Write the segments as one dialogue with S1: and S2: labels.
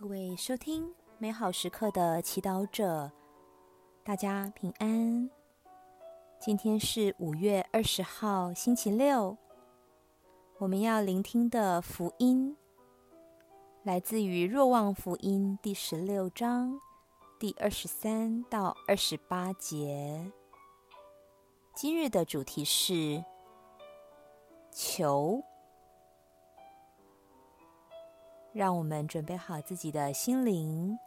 S1: 各位收听美好时刻的祈祷者，大家平安。今天是五月二十号，星期六。我们要聆听的福音来自于《若望福音》第十六章第二十三到二十八节。今日的主题是求。让我们准备好自己的心灵，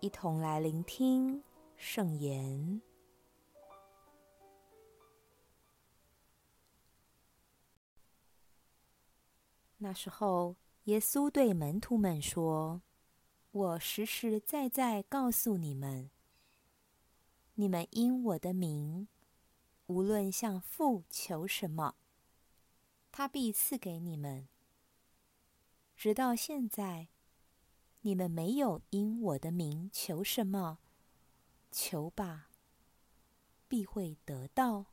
S1: 一同来聆听圣言。那时候，耶稣对门徒们说：“我实实在在告诉你们，你们因我的名，无论向父求什么，他必赐给你们。”直到现在，你们没有因我的名求什么，求吧，必会得到，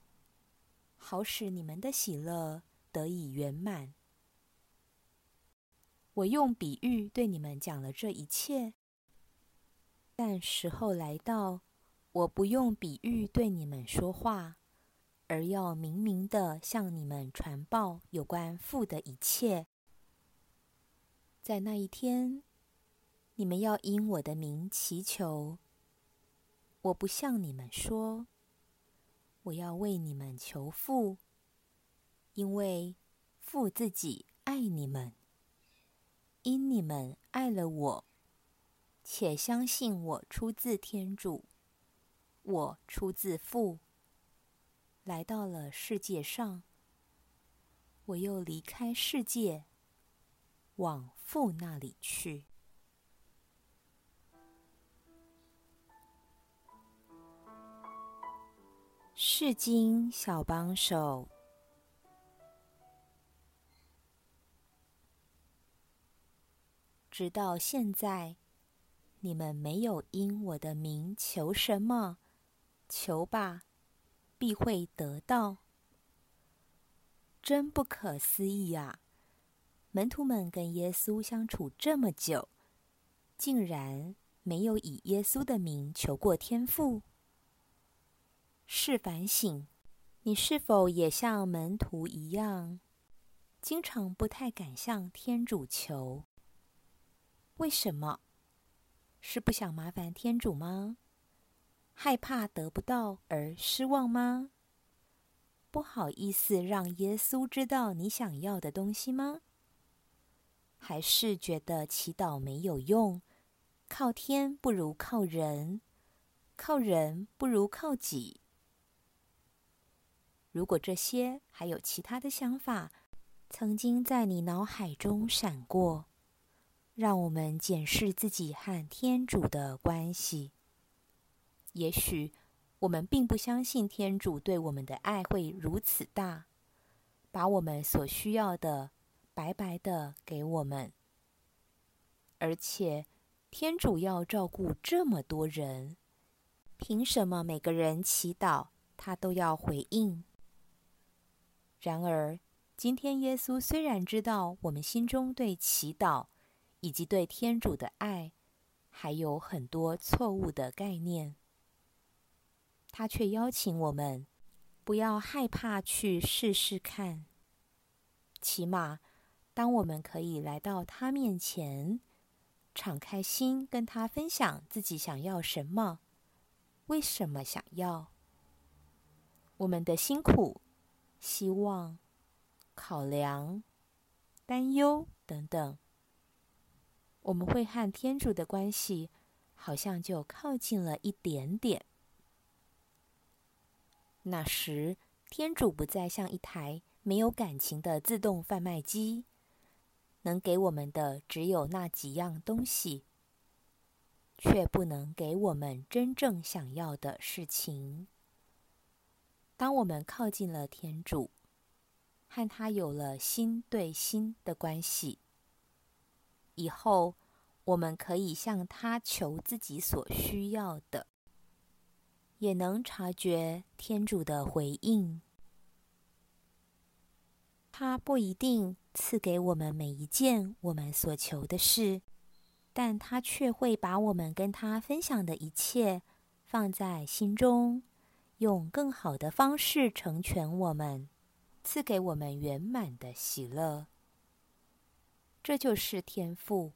S1: 好使你们的喜乐得以圆满。我用比喻对你们讲了这一切，但时候来到，我不用比喻对你们说话，而要明明的向你们传报有关父的一切。在那一天，你们要因我的名祈求。我不向你们说，我要为你们求父，因为父自己爱你们，因你们爱了我，且相信我出自天主，我出自父，来到了世界上，我又离开世界。往父那里去。是经小帮手。直到现在，你们没有因我的名求什么，求吧，必会得到。真不可思议啊！门徒们跟耶稣相处这么久，竟然没有以耶稣的名求过天父。试反省，你是否也像门徒一样，经常不太敢向天主求？为什么？是不想麻烦天主吗？害怕得不到而失望吗？不好意思让耶稣知道你想要的东西吗？还是觉得祈祷没有用，靠天不如靠人，靠人不如靠己。如果这些还有其他的想法，曾经在你脑海中闪过，让我们检视自己和天主的关系。也许我们并不相信天主对我们的爱会如此大，把我们所需要的。白白的给我们，而且天主要照顾这么多人，凭什么每个人祈祷他都要回应？然而，今天耶稣虽然知道我们心中对祈祷以及对天主的爱还有很多错误的概念，他却邀请我们不要害怕去试试看，起码。当我们可以来到他面前，敞开心跟他分享自己想要什么，为什么想要，我们的辛苦、希望、考量、担忧等等，我们会和天主的关系好像就靠近了一点点。那时，天主不再像一台没有感情的自动贩卖机。能给我们的只有那几样东西，却不能给我们真正想要的事情。当我们靠近了天主，和他有了心对心的关系，以后我们可以向他求自己所需要的，也能察觉天主的回应。他不一定赐给我们每一件我们所求的事，但他却会把我们跟他分享的一切放在心中，用更好的方式成全我们，赐给我们圆满的喜乐。这就是天赋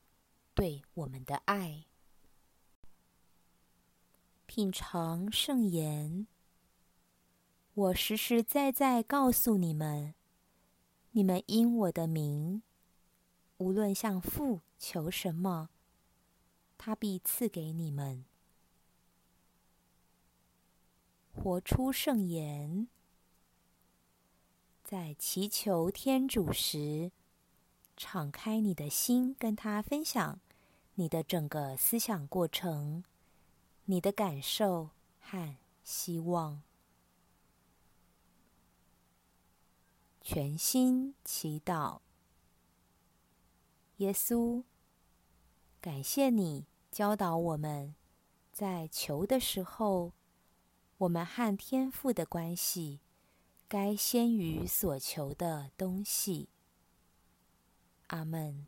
S1: 对我们的爱。品尝圣言，我实实在在告诉你们，你们因我的名，无论向父求什么，他必赐给你们。活出圣言，在祈求天主时，敞开你的心，跟他分享你的整个思想过程、你的感受和希望。全心祈祷。耶稣，感谢你教导我们，在求的时候，我们和天父的关系该先于所求的东西。阿门。